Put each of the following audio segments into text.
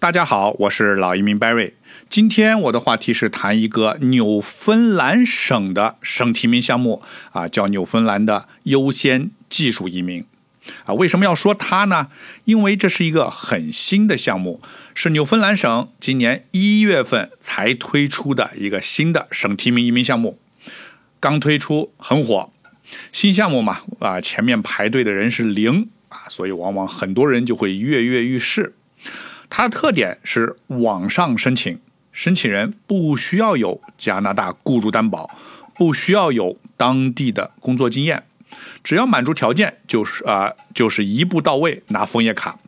大家好，我是老移民 Barry。今天我的话题是谈一个纽芬兰省的省提名项目啊，叫纽芬兰的优先技术移民啊。为什么要说它呢？因为这是一个很新的项目，是纽芬兰省今年一月份才推出的一个新的省提名移民项目，刚推出很火。新项目嘛，啊，前面排队的人是零啊，所以往往很多人就会跃跃欲试。它的特点是网上申请，申请人不需要有加拿大雇主担保，不需要有当地的工作经验，只要满足条件，就是啊，就是一步到位拿枫叶卡。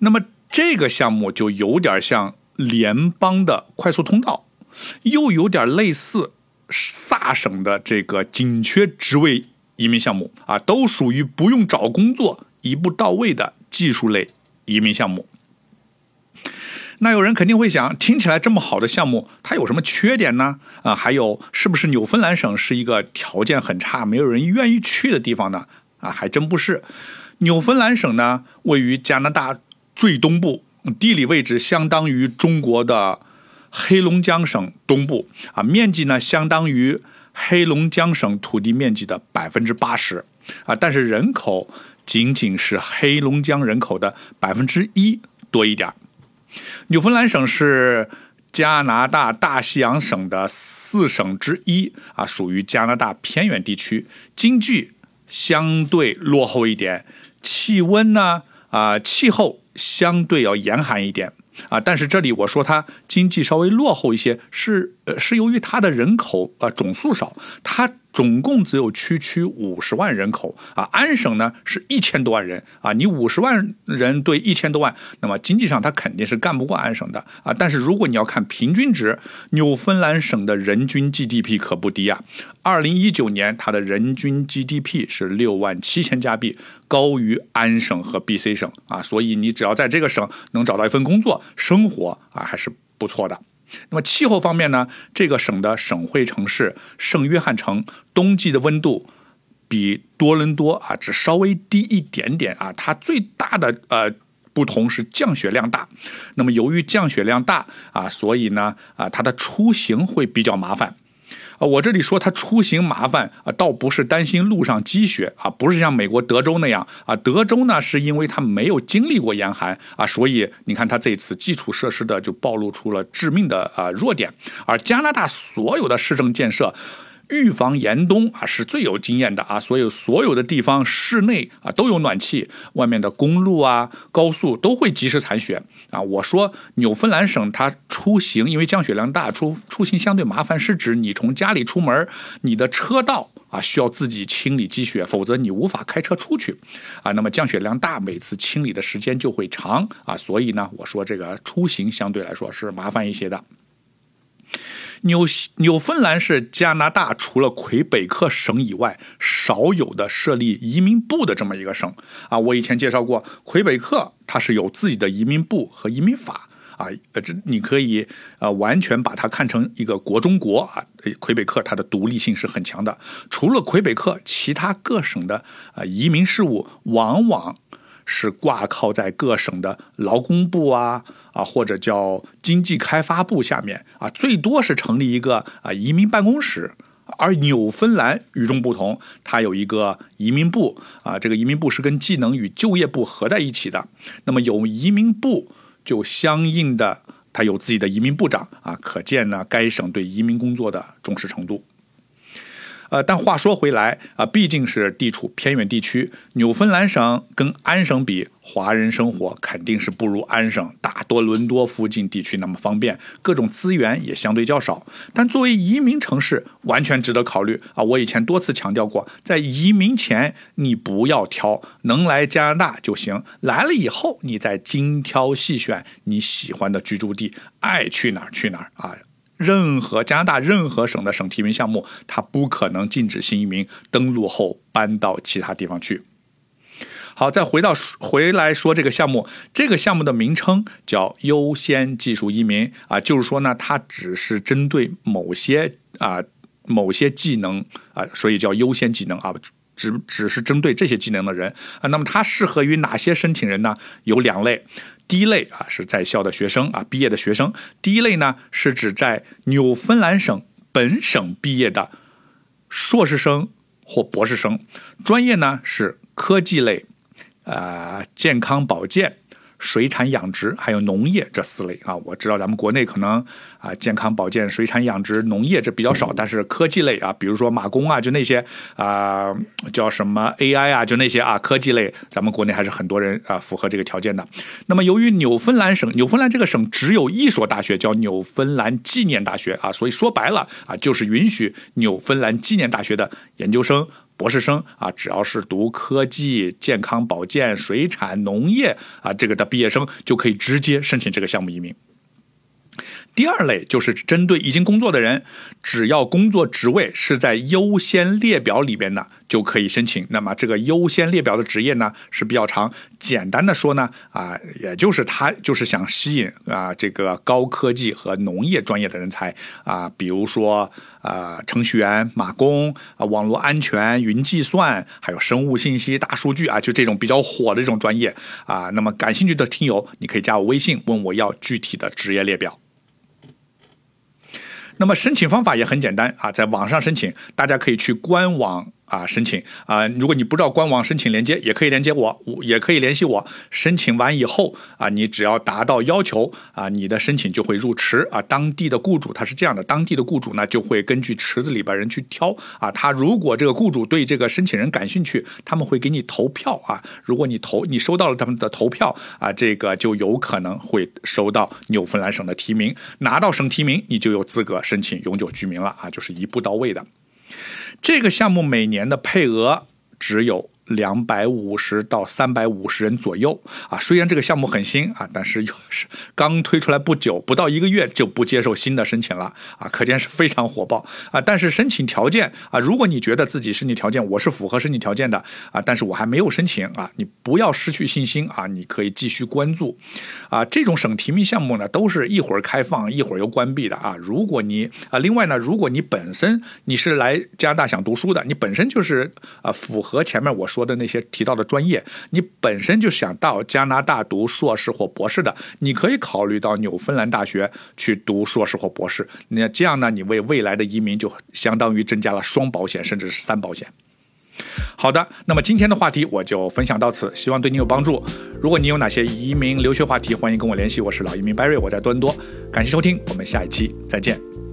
那么这个项目就有点像联邦的快速通道，又有点类似萨省的这个紧缺职位移民项目啊，都属于不用找工作一步到位的技术类移民项目。那有人肯定会想，听起来这么好的项目，它有什么缺点呢？啊，还有是不是纽芬兰省是一个条件很差、没有人愿意去的地方呢？啊，还真不是。纽芬兰省呢，位于加拿大最东部，地理位置相当于中国的黑龙江省东部啊，面积呢相当于黑龙江省土地面积的百分之八十啊，但是人口仅仅是黑龙江人口的百分之一多一点儿。纽芬兰省是加拿大大西洋省的四省之一啊，属于加拿大偏远地区，经济相对落后一点，气温呢啊气候相对要严寒一点啊，但是这里我说它经济稍微落后一些，是呃是由于它的人口啊总数少，它。总共只有区区五十万人口啊，安省呢是一千多万人啊，你五十万人对一千多万，那么经济上它肯定是干不过安省的啊。但是如果你要看平均值，纽芬兰省的人均 GDP 可不低啊。二零一九年它的人均 GDP 是六万七千加币，高于安省和 BC 省啊。所以你只要在这个省能找到一份工作，生活啊还是不错的。那么气候方面呢？这个省的省会城市圣约翰城，冬季的温度比多伦多啊只稍微低一点点啊。它最大的呃不同是降雪量大。那么由于降雪量大啊，所以呢啊它的出行会比较麻烦。啊，我这里说他出行麻烦啊，倒不是担心路上积雪啊，不是像美国德州那样啊，德州呢是因为他没有经历过严寒啊，所以你看他这次基础设施的就暴露出了致命的啊弱点，而加拿大所有的市政建设。预防严冬啊，是最有经验的啊，所有所有的地方室内啊都有暖气，外面的公路啊、高速都会及时铲雪啊。我说纽芬兰省它出行因为降雪量大，出出行相对麻烦，是指你从家里出门，你的车道啊需要自己清理积雪，否则你无法开车出去啊。那么降雪量大，每次清理的时间就会长啊，所以呢，我说这个出行相对来说是麻烦一些的。纽西纽芬兰是加拿大除了魁北克省以外少有的设立移民部的这么一个省啊。我以前介绍过，魁北克它是有自己的移民部和移民法啊。这你可以呃完全把它看成一个国中国啊。魁北克它的独立性是很强的。除了魁北克，其他各省的啊移民事务往往。是挂靠在各省的劳工部啊啊，或者叫经济开发部下面啊，最多是成立一个啊移民办公室。而纽芬兰与众不同，它有一个移民部啊，这个移民部是跟技能与就业部合在一起的。那么有移民部，就相应的它有自己的移民部长啊，可见呢该省对移民工作的重视程度。呃，但话说回来啊，毕竟是地处偏远地区，纽芬兰省跟安省比，华人生活肯定是不如安省大多伦多附近地区那么方便，各种资源也相对较少。但作为移民城市，完全值得考虑啊！我以前多次强调过，在移民前你不要挑，能来加拿大就行，来了以后你再精挑细选你喜欢的居住地，爱去哪儿去哪儿啊！任何加拿大任何省的省提名项目，它不可能禁止新移民登陆后搬到其他地方去。好，再回到回来说这个项目，这个项目的名称叫优先技术移民啊，就是说呢，它只是针对某些啊某些技能啊，所以叫优先技能啊，只只是针对这些技能的人啊。那么它适合于哪些申请人呢？有两类。第一类啊是在校的学生啊毕业的学生，第一类呢是指在纽芬兰省本省毕业的硕士生或博士生，专业呢是科技类，啊健康保健。水产养殖还有农业这四类啊，我知道咱们国内可能啊健康保健、水产养殖、农业这比较少，但是科技类啊，比如说马工啊，就那些啊叫什么 AI 啊，就那些啊科技类，咱们国内还是很多人啊符合这个条件的。那么由于纽芬兰省，纽芬兰这个省只有一所大学叫纽芬兰纪念大学啊，所以说白了啊，就是允许纽芬兰纪念大学的研究生。博士生啊，只要是读科技、健康保健、水产、农业啊，这个的毕业生就可以直接申请这个项目移民。第二类就是针对已经工作的人，只要工作职位是在优先列表里边的，就可以申请。那么这个优先列表的职业呢是比较长，简单的说呢，啊，也就是他就是想吸引啊这个高科技和农业专业的人才啊，比如说啊程序员、码工啊、网络安全、云计算，还有生物信息、大数据啊，就这种比较火的这种专业啊。那么感兴趣的听友，你可以加我微信，问我要具体的职业列表。那么申请方法也很简单啊，在网上申请，大家可以去官网。啊，申请啊！如果你不知道官网申请连接，也可以连接我，也可以联系我。申请完以后啊，你只要达到要求啊，你的申请就会入池啊。当地的雇主他是这样的，当地的雇主呢就会根据池子里边人去挑啊。他如果这个雇主对这个申请人感兴趣，他们会给你投票啊。如果你投，你收到了他们的投票啊，这个就有可能会收到纽芬兰省的提名，拿到省提名，你就有资格申请永久居民了啊，就是一步到位的。这个项目每年的配额只有。两百五十到三百五十人左右啊，虽然这个项目很新啊，但是又是刚推出来不久，不到一个月就不接受新的申请了啊，可见是非常火爆啊。但是申请条件啊，如果你觉得自己申请条件我是符合申请条件的啊，但是我还没有申请啊，你不要失去信心啊，你可以继续关注啊。这种省提名项目呢，都是一会儿开放一会儿又关闭的啊。如果你啊，另外呢，如果你本身你是来加拿大想读书的，你本身就是啊符合前面我说。说的那些提到的专业，你本身就想到加拿大读硕士或博士的，你可以考虑到纽芬兰大学去读硕士或博士。那这样呢，你为未来的移民就相当于增加了双保险，甚至是三保险。好的，那么今天的话题我就分享到此，希望对你有帮助。如果你有哪些移民留学话题，欢迎跟我联系。我是老移民 Barry，我在多伦多。感谢收听，我们下一期再见。